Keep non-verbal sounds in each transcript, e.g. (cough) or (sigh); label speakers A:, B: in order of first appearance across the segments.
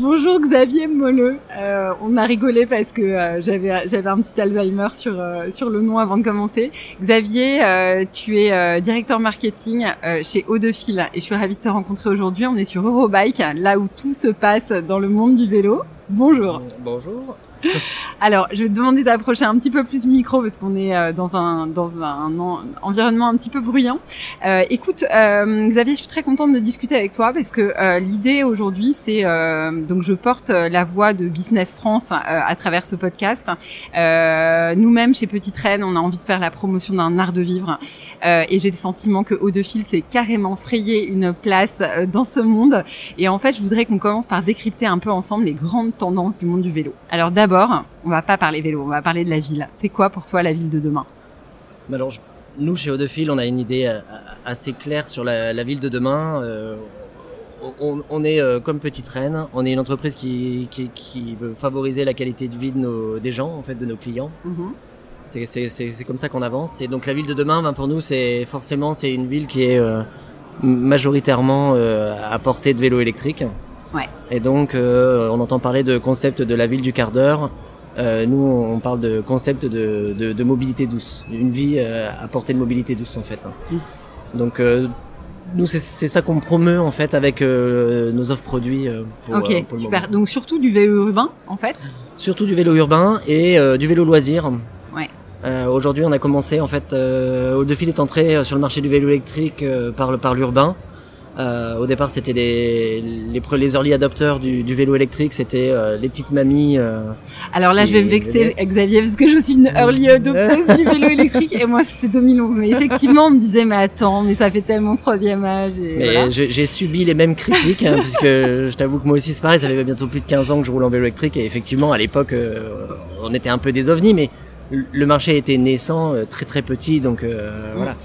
A: Bonjour Xavier Molleux. Euh, on a rigolé parce que euh, j'avais un petit Alzheimer sur euh, sur le nom avant de commencer. Xavier, tu es directeur marketing chez Eau de Fil et je suis ravie de te rencontrer aujourd'hui. On est sur Eurobike, là où tout se passe dans le monde du vélo. Bonjour.
B: Bonjour. (laughs)
A: Alors, je vais te demander d'approcher un petit peu plus le micro parce qu'on est euh, dans un dans un, environnement un petit peu bruyant. Euh, écoute, euh, Xavier, je suis très contente de discuter avec toi parce que l'idée aujourd'hui, c'est donc je porte la voix de Business France à travers ce podcast. Nous-mêmes chez Petite Reine, on a envie de faire la promotion d'un art de vivre et j'ai le sentiment que Haut de Fil s'est carrément frayé une place dans ce monde. Et en fait, je voudrais qu'on commence par décrypter un peu ensemble les grandes tendances du monde du vélo. Alors d'abord on va pas parler vélo, on va parler de la ville. C'est quoi pour toi la ville de demain?
B: Alors, nous, chez Eau-de-Fil, on a une idée euh, assez claire sur la, ville de demain. Euh, on, est euh, comme Petite Reine, on est une entreprise qui, veut favoriser la qualité de vie de nos, des gens, en fait, de nos clients. Mhm. C'est comme ça qu'on avance. Et donc la ville de demain, ben, pour nous, c'est forcément c'est une ville qui est majoritairement à portée de vélo électrique. Et donc, euh, on entend parler de concept de la ville du quart d'heure. Euh, nous, on parle de concept de, de, mobilité douce, une vie euh, à portée de mobilité douce en fait. Mm. Donc, nous, c'est ça qu'on promeut en fait avec nos offres produits.
A: Pour, ok, super. Donc surtout du vélo urbain en fait.
B: Surtout du vélo urbain et du vélo loisir. Ouais. Aujourd'hui, on a commencé en fait. au fil est entré sur le marché du vélo électrique par par l'urbain. Euh, au départ, c'était les, les, les, early adopters du, du vélo électrique, c'était euh, les petites mamies. Euh,
A: Alors là, je vais me vexer, Xavier, parce que je suis une early (laughs) adopter du vélo électrique et moi, c'était 2011. Mais effectivement, on me disait, mais attends, mais ça fait tellement troisième âge. Et
B: mais j'ai subi les mêmes critiques, hein, puisque je t'avoue que moi aussi, c'est pareil, ça fait bientôt plus de 15 ans que je roule en vélo électrique et effectivement, à l'époque, euh, on était un peu des ovnis, mais le marché était naissant, très très petit, donc voilà.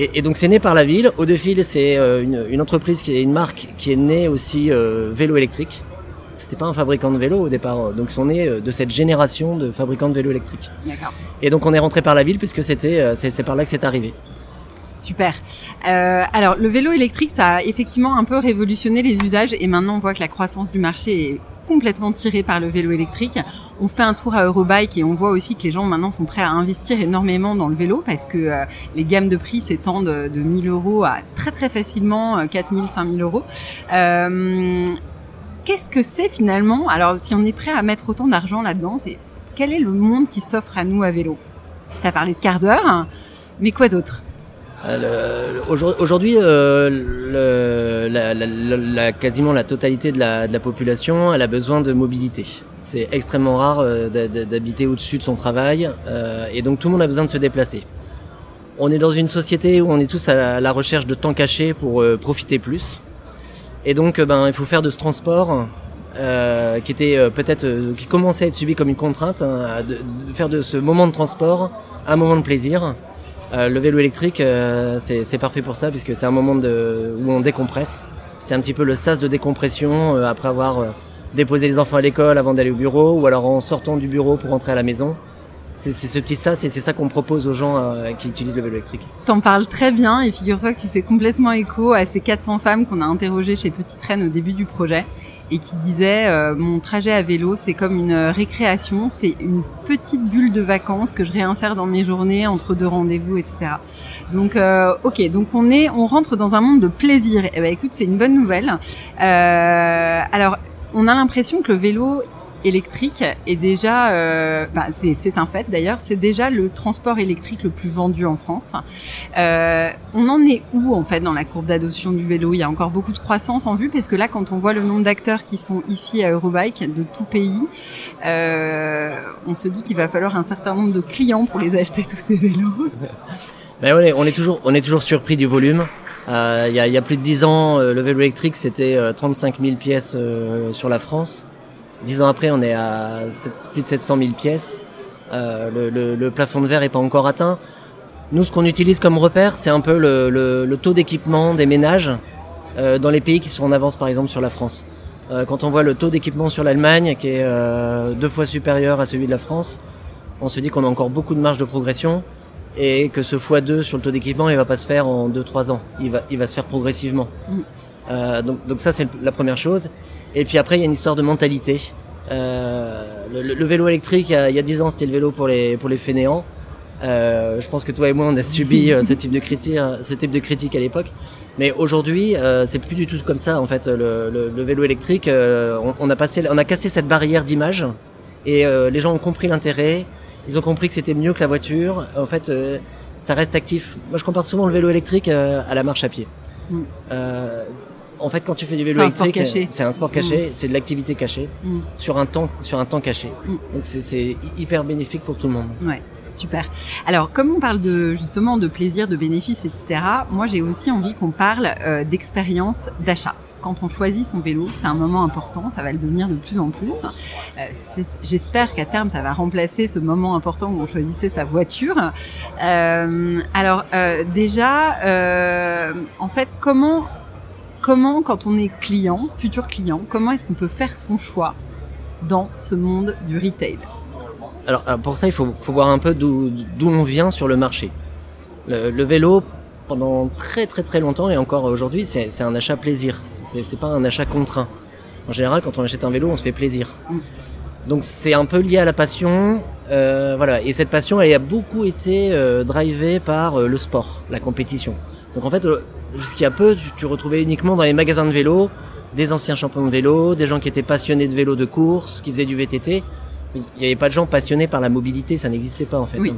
B: Et, donc c'est né par la ville. Au fil, c'est euh, une, entreprise qui est une marque qui est née aussi euh, vélo électrique. C'était pas un fabricant de vélo au départ, donc ils sont nés euh, de cette génération de fabricants de vélo électriques. Et donc on est rentré par la ville puisque c'était c'est par là que c'est arrivé.
A: Super. Euh, alors le vélo électrique, ça a effectivement un peu révolutionné les usages et maintenant on voit que la croissance du marché est complètement tirée par le vélo électrique. On fait un tour à Eurobike et on voit aussi que les gens maintenant sont prêts à investir énormément dans le vélo parce que euh, les gammes de prix s'étendent de 1000 euros à très très facilement 4000, euh, 5000 euros. Euh, Qu'est-ce que c'est finalement? Alors si on est prêt à mettre autant d'argent là-dedans, quel est le monde qui s'offre à nous à vélo? Tu as parlé de quart d'heure, mais quoi d'autre?
B: Aujourd'hui, quasiment la totalité de la, population, a besoin de mobilité. C'est extrêmement rare euh, d'habiter au-dessus de son travail, euh, et donc tout le monde a besoin de se déplacer. On est dans une société où on est tous à la recherche de temps caché pour euh, profiter plus, et donc ben il faut faire de ce transport qui était peut-être qui commençait à être subi comme une contrainte, hein, de, faire de ce moment de transport un moment de plaisir le vélo électrique, euh, c'est parfait pour ça, puisque c'est un moment où on décompresse. C'est un petit peu le sas de décompression euh, après avoir déposé les enfants à l'école avant d'aller au bureau, ou alors en sortant du bureau pour rentrer à la maison. C'est ce petit sas et c'est ça qu'on propose aux gens qui utilisent le vélo électrique.
A: T'en parles très bien et figure-toi que tu fais complètement écho à ces 400 femmes qu'on a interrogées chez Petite Reine au début du projet et qui disait euh, mon trajet à vélo c'est comme une récréation, c'est une petite bulle de vacances que je réinsère dans mes journées entre deux rendez-vous, etc. Donc euh, ok, donc on est, on rentre dans un monde de plaisir. Eh ben écoute, c'est une bonne nouvelle. Euh, alors on a l'impression que le vélo électrique est déjà, euh, bah, c'est un fait d'ailleurs, c'est déjà le transport électrique le plus vendu en France. Euh, on en est où en fait dans la courbe d'adoption du vélo? Il y a encore beaucoup de croissance en vue parce que là, quand on voit le nombre d'acteurs qui sont ici à Eurobike de tout pays, euh, on se dit qu'il va falloir un certain nombre de clients pour les acheter tous ces vélos. (laughs)
B: Ben ouais, on est toujours, on est toujours surpris du volume. Euh, il y, a, y, a, plus de 10 ans, euh, le vélo électrique c'était 35 000 pièces sur la France. Dix ans après, on est à plus de 700 000 pièces. Le, le, le, plafond de verre est pas encore atteint. Nous, ce qu'on utilise comme repère, c'est un peu le, le taux d'équipement des ménages dans les pays qui sont en avance, par exemple, sur la France. Euh, quand on voit le taux d'équipement sur l'Allemagne, qui est euh, deux fois supérieur à celui de la France, on se dit qu'on a encore beaucoup de marge de progression et que ce x2 sur le taux d'équipement, il va pas se faire en 2-3 ans. Il va, il va se faire progressivement. Mm. Euh, donc, donc ça, c'est la première chose. Et puis après, il y a une histoire de mentalité. Euh, le, le, vélo électrique, il y, a, il y a 10 ans, c'était le vélo pour les, pour les fainéants. Euh, je pense que toi et moi, on a subi euh, ce type de critique, ce type de critique à l'époque. Mais aujourd'hui, euh, c'est plus du tout comme ça. En fait, le, le, le vélo électrique, euh, on, on, a passé, on a cassé cette barrière d'image, et les gens ont compris l'intérêt. Ils ont compris que c'était mieux que la voiture. En fait, ça reste actif. Moi, je compare souvent le vélo électrique à la marche à pied. Mm. En fait, quand tu fais du vélo électrique, c'est un sport caché, mm. c'est de l'activité cachée mm. sur un temps, sur un temps caché. Donc c'est hyper bénéfique pour tout le monde.
A: Ouais. Super. Alors, comme on parle de justement de plaisir, de bénéfices, etc., moi j'ai aussi envie qu'on parle euh, d'expérience d'achat quand on choisit son vélo, c'est un moment important, ça va le devenir de plus en plus. Euh, J'espère qu'à terme, ça va remplacer ce moment important où on choisissait sa voiture. Euh, alors euh, déjà, euh, en fait, comment, comment quand on est client, futur client, comment est-ce qu'on peut faire son choix dans ce monde du retail?
B: Alors euh, pour ça, il faut, faut voir un peu d'où on vient sur le marché. Le, le, vélo, pendant très très très longtemps et encore aujourd'hui, c'est un achat plaisir. C'est pas un achat contraint. En général, quand on achète un vélo, on se fait plaisir. Mm. Donc c'est un peu lié à la passion, euh, voilà. Et cette passion, elle a beaucoup été euh, drivée par euh, le sport, la compétition. Donc en fait, jusqu'à peu, tu, tu, retrouvais uniquement dans les magasins de vélo des anciens champions de vélo, des gens qui étaient passionnés de vélo de course, qui faisaient du VTT. Il n'y avait pas de gens passionnés par la mobilité, ça n'existait pas en fait.
A: Oui.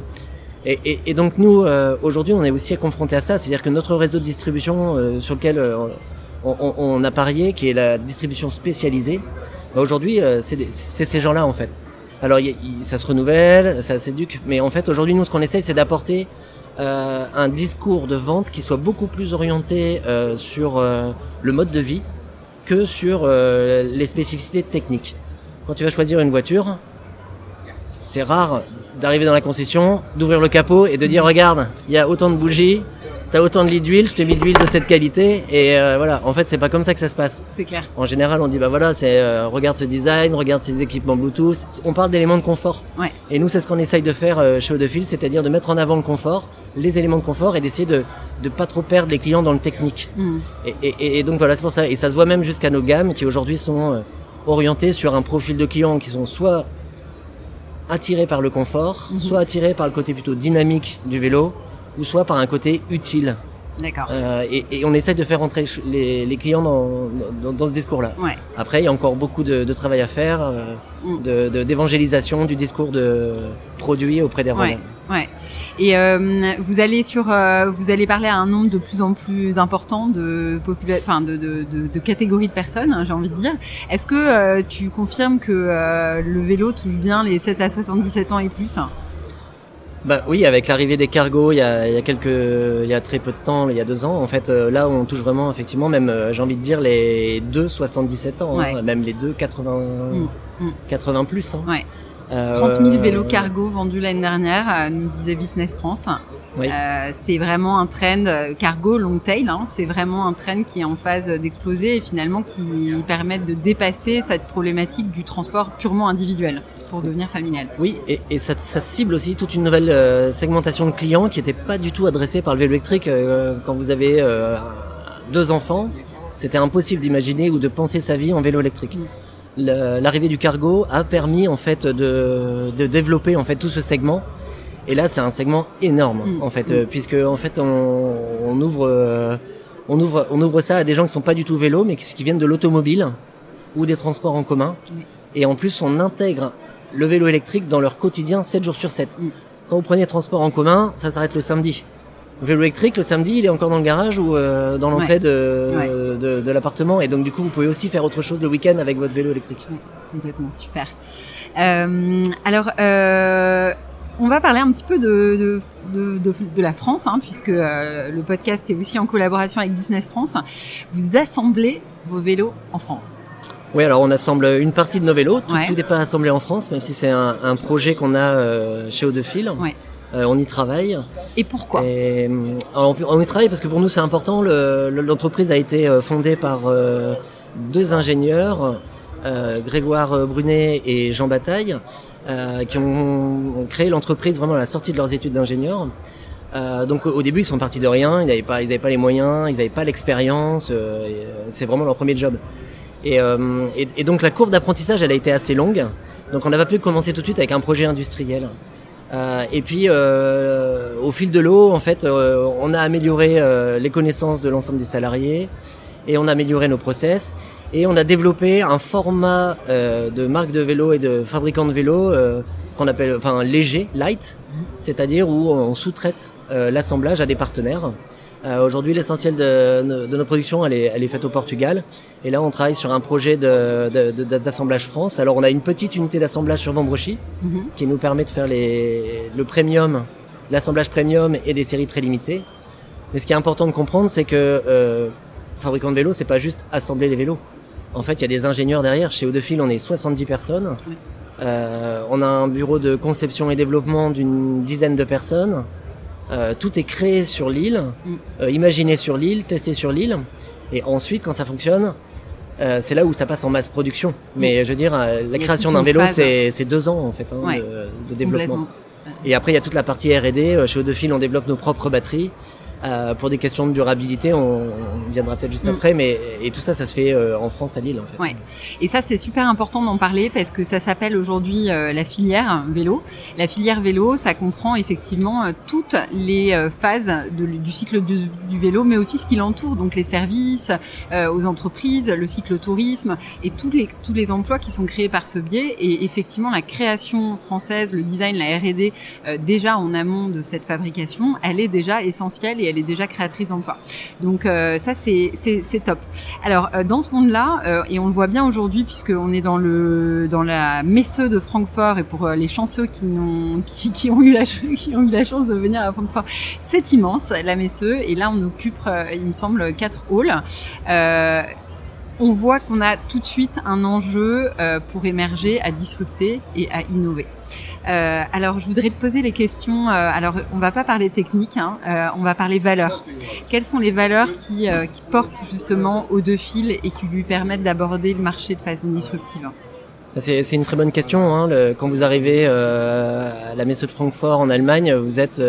B: Et, et, et, donc nous, euh, aujourd'hui, on est aussi confronté à ça, c'est-à-dire que notre réseau de distribution euh, sur lequel euh, on, on, on, a parié, qui est la distribution spécialisée, bah aujourd'hui, euh, c'est ces gens-là en fait. Alors y, y, ça se renouvelle, ça s'éduque, mais en fait aujourd'hui, nous, ce qu'on essaie, c'est d'apporter un discours de vente qui soit beaucoup plus orienté sur le mode de vie que sur les spécificités techniques. Quand tu vas choisir une voiture, c'est rare d'arriver dans la concession, d'ouvrir le capot et de dire regarde, il y a autant de bougies, t'as autant de litres d'huile, je t'ai mis de l'huile de cette qualité et euh, voilà. En fait, c'est pas comme ça que ça se passe.
A: C'est clair.
B: En général, on dit bah voilà, c'est euh, regarde ce design, regarde ces équipements Bluetooth. On parle d'éléments de confort.
A: Ouais.
B: Et nous, c'est ce qu'on essaye de faire euh, chez Odefil, c'est-à-dire de mettre en avant le confort, les éléments de confort et d'essayer de de pas trop perdre les clients dans le technique.
A: Mm.
B: Et, et, et, donc voilà, c'est pour ça. Et ça se voit même jusqu'à nos gammes qui aujourd'hui sont euh, orientées sur un profil de clients qui sont soit attiré par le confort,
A: Mhm.
B: soit attiré par le côté plutôt dynamique du vélo, ou soit par un côté utile.
A: D'accord.
B: Euh, et, et on essaie de faire entrer les, les clients dans, dans, dans ce discours-là.
A: Ouais.
B: Après, il y a encore beaucoup de, de travail à faire, euh,
A: Mm.
B: de- de- d'évangélisation du discours de produit auprès des
A: Ouais. Ouais. Et euh, vous allez sur, euh, vous allez parler à un nombre de plus en plus important de enfin catégories de personnes, hein, j'ai envie de dire. Est-ce que tu confirmes que le vélo touche bien les 7 à 77 ans et plus?
B: Bah oui, avec l'arrivée des cargos, il y a, il y a quelques, il y a très peu de temps, il y a deux ans, en fait, euh, là on touche vraiment effectivement, même, euh, j'ai envie de dire les deux 77 ans, hein, même les deux 80,
A: Mm, mm.
B: 80 plus. Hein.
A: Ouais.
B: Euh,
A: 30 000 vélos cargo vendus l'année dernière, euh, nous disait Business France.
B: Oui.
A: Euh, c'est vraiment un trend euh, cargo long tail. Hein, c'est vraiment un trend qui est en phase d'exploser et finalement qui permet de dépasser cette problématique du transport purement individuel pour devenir familial.
B: Oui, et, et ça, ça cible aussi toute une nouvelle euh, segmentation de clients qui n'était pas du tout adressée par le vélo électrique euh, quand vous avez euh, deux enfants. C'était impossible d'imaginer ou de penser sa vie en vélo électrique.
A: Mm.
B: L'arrivée du cargo a permis en fait de, de développer en fait tout ce segment. Et là, c'est un segment énorme
A: Mm.
B: en fait,
A: Mm.
B: euh, puisque en fait on, on ouvre euh, on ouvre on ouvre ça à des gens qui sont pas du tout vélo, mais qui, qui viennent de l'automobile ou des transports en commun.
A: Oui.
B: Et en plus, on intègre le vélo électrique dans leur quotidien 7 jours sur 7.
A: Mm.
B: Quand vous prenez transport en commun, ça s'arrête le samedi. Vélo électrique le samedi, il est encore dans le garage ou euh, dans l'entrée
A: Ouais.
B: de,
A: Ouais.
B: de, de l'appartement. Et donc du coup, vous pouvez aussi faire autre chose le week-end avec votre vélo électrique.
A: Complètement, super. Euh, alors, euh, on va parler un petit peu de, de, la France, hein, puisque le podcast est aussi en collaboration avec Business France. Vous assemblez vos vélos en France.
B: Oui, alors on assemble une partie de nos vélos. Tout
A: Ouais.
B: n'est pas assemblé en France, même si c'est un, un projet qu'on a euh, chez Eau de Fil.
A: Ouais.
B: Euh, on y travaille.
A: Et pourquoi?
B: Et, euh, on, on y travaille parce que pour nous c'est important. Le- le- L'entreprise a été euh, fondée par euh, deux ingénieurs, euh, Grégoire Brunet et Jean Bataille, qui ont, ont créé l'entreprise vraiment à la sortie de leurs études d'ingénieur. Donc au début ils sont partis de rien, ils n'avaient pas, ils avaient pas les moyens, ils n'avaient pas l'expérience. c'est vraiment leur premier job. Et, et, et donc la courbe d'apprentissage elle a été assez longue. Donc on n'a pas pu commencer tout de suite avec un projet industriel. Euh, et puis, euh, au fil de l'eau, en fait, euh, on a amélioré les connaissances de l'ensemble des salariés et on a amélioré nos process et on a développé un format de marque de vélo et de fabricant de vélo qu'on appelle, enfin, léger, light, c'est-à-dire où on sous-traite l'assemblage à des partenaires. Euh, Aujourd'hui, l'essentiel de, de nos productions, elle est, elle est faite au Portugal. Et là, on travaille sur un projet de- de- de- d'assemblage France. Alors, on a une petite unité d'assemblage sur Vambrochy
A: Mhm.
B: qui nous permet de faire les, le premium, l'assemblage premium et des séries très limitées. Mais ce qui est important de comprendre, c'est que euh, fabricant de vélos, c'est pas juste assembler les vélos. En fait, il y a des ingénieurs derrière. Chez Eau-de-Fil, on est 70 personnes.
A: Oui.
B: Euh, on a un bureau de conception et développement d'une dizaine de personnes. Euh, tout est créé sur l'île,
A: Mm.
B: euh, imaginé sur l'île, testé sur l'île. Et ensuite, quand ça fonctionne, euh, c'est là où ça passe en masse production. Mais je veux dire, la création d'un vélo, c'est deux ans en fait hein,
A: Ouais.
B: de, de développement. Et après, il y a toute la partie R&D. Chez Eau-de-Fil, on développe nos propres batteries. Euh, pour des questions de durabilité, on, on viendra peut-être juste
A: Mm.
B: après, mais et tout ça, ça se fait euh, en France à Lille en fait.
A: Ouais. Et ça, c'est super important d'en parler parce que ça s'appelle aujourd'hui euh, la filière vélo. La filière vélo, ça comprend effectivement toutes les phases de- du cycle du, du vélo, mais aussi ce qui l'entoure, donc les services aux entreprises, le cycle tourisme et tous les tous les emplois qui sont créés par ce biais. Et effectivement, la création française, le design, la R&D, déjà en amont de cette fabrication, elle est déjà essentielle et elle est déjà créatrice d'emplois. Donc euh, ça, c'est top. Alors euh, dans ce monde-là, euh, et on le voit bien aujourd'hui puisqu'on est dans le dans la Messe de Francfort et pour les chanceux (laughs) qui ont eu la ch- qui ont eu la chance de venir à Francfort, c'est immense la Messe et là on occupe, il me semble, quatre halls. On voit qu'on a tout de suite un enjeu pour émerger, à disrupter et à innover. Euh, alors, je voudrais te poser les questions. euh, alors, on va pas parler technique, hein, euh, on va parler valeurs. Quelles sont les valeurs qui, qui portent justement au deux fils et qui lui permettent d'aborder le marché de façon disruptive?
B: C'est une très bonne question. Hein. Le- quand vous arrivez à la Messe de Francfort en Allemagne, vous êtes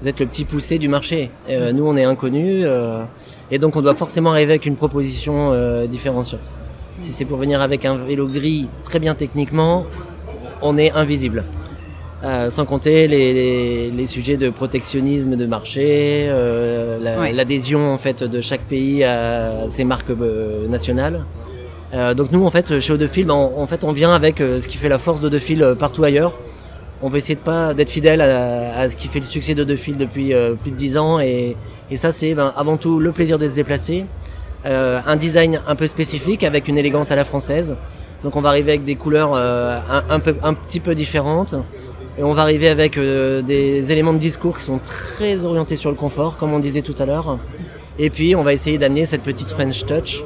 B: vous êtes le petit poussé du marché. Euh, nous, on est inconnus, euh, et donc on doit forcément arriver avec une proposition euh, différenciante. Si c'est pour venir avec un vélo gris très bien techniquement, on est invisible. Euh, sans compter les, les, les sujets de protectionnisme de marché, euh, la-
A: Ouais.
B: l'adhésion en fait de chaque pays à ses marques euh, nationales. Euh, donc nous en fait chez Eau-de-Fil, ben, on- en fait on vient avec euh, ce qui fait la force d'Eau-de-Fil euh, partout ailleurs. On va essayer de pas d'être fidèle à, à ce qui fait le succès d'Eau-de-Fil depuis euh, plus de 10 ans et, et ça c'est ben, avant tout le plaisir de se déplacer, euh, un design un peu spécifique avec une élégance à la française. Donc on va arriver avec des couleurs euh, un, un peu un petit peu différentes et on va arriver avec euh, des éléments de discours qui sont très orientés sur le confort comme on disait tout à l'heure. Et puis on va essayer d'amener cette petite French touch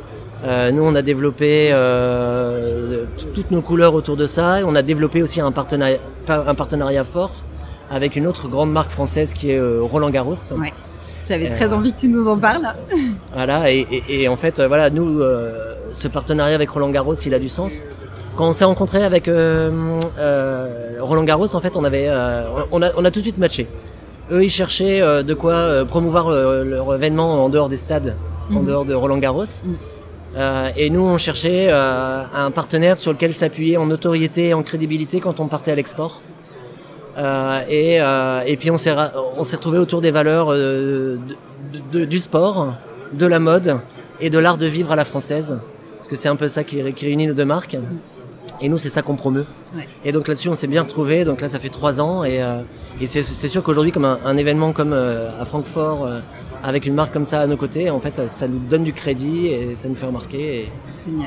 B: euh, nous, on a développé euh, toutes nos couleurs autour de ça. Et on a développé aussi un partenariat, un partenariat fort avec une autre grande marque française qui est Roland Garros.
A: Ouais. J'avais
B: Euh,
A: très envie que tu nous en parles.
B: Voilà. Et, et- et en fait, voilà, nous, euh, ce partenariat avec Roland Garros, il a du sens. Quand on s'est rencontré avec euh, euh, Roland Garros, en fait, on avait, euh, on a, on a tout de suite matché. Eux, ils cherchaient de quoi promouvoir leur événement en dehors des stades, en
A: Mhm.
B: dehors de Roland Garros.
A: Mhm.
B: Et nous, on cherchait un partenaire sur lequel s'appuyer en notoriété, en crédibilité quand on partait à l'export. Euh, et, euh, et puis on s'est on s'est retrouvé autour des valeurs euh, de- de- du sport, de la mode et de l'art de vivre à la française, parce que c'est un peu ça qui, ré- qui réunit nos deux marques. Et nous, c'est ça qu'on promeut.
A: Ouais.
B: Et donc là-dessus, on s'est bien retrouvés. Donc là, ça fait trois ans. Et, euh, et c'est, sûr qu'aujourd'hui, comme un, un événement comme euh, à Francfort, euh, avec une marque comme ça à nos côtés, en fait, ça, ça nous donne du crédit et ça nous fait remarquer.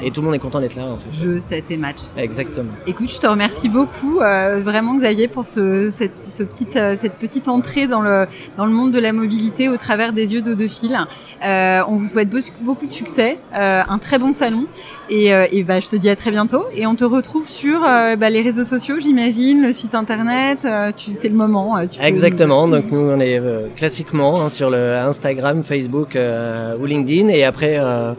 B: Et, et tout le monde est content d'être là, en fait.
A: Jeu, set et match.
B: Exactement.
A: Écoute, je te remercie beaucoup, euh, vraiment Xavier, pour ce, cette, ce petite, euh, cette petite entrée dans le, dans le monde de la mobilité au travers des yeux d'Audefil. Euh, on vous souhaite beau- beaucoup de succès, euh, un très bon salon, et, euh, et bah, je te dis à très bientôt. Et on te retrouve sur euh, bah, les réseaux sociaux, j'imagine, le site internet. euh, tu, c'est le moment. euh, tu
B: Exactement. Donc nous, on est euh, classiquement hein, sur le Instagram, Facebook euh, ou LinkedIn. Et après, euh,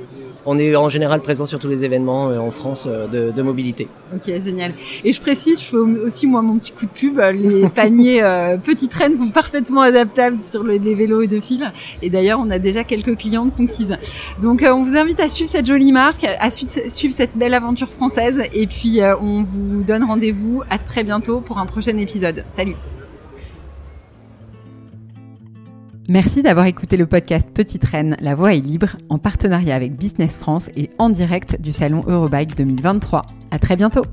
B: on est en général présent sur tous les événements euh, en France euh, de, de mobilité.
A: Ok, génial. Et je précise, je fais aussi moi mon petit coup de pub. Les (laughs) paniers euh, petites traînes sont parfaitement adaptables sur le- les vélos et de fil. Et d'ailleurs, on a déjà quelques clientes conquises. Donc, euh, on vous invite à suivre cette jolie marque, à su- suivre cette belle aventure française. Et puis, euh, on vous donne rendez-vous à très bientôt pour un prochain épisode. Salut. Merci d'avoir écouté le podcast Petite Reine, La Voix est libre, en partenariat avec Business France et en direct du salon Eurobike 2023. À très bientôt.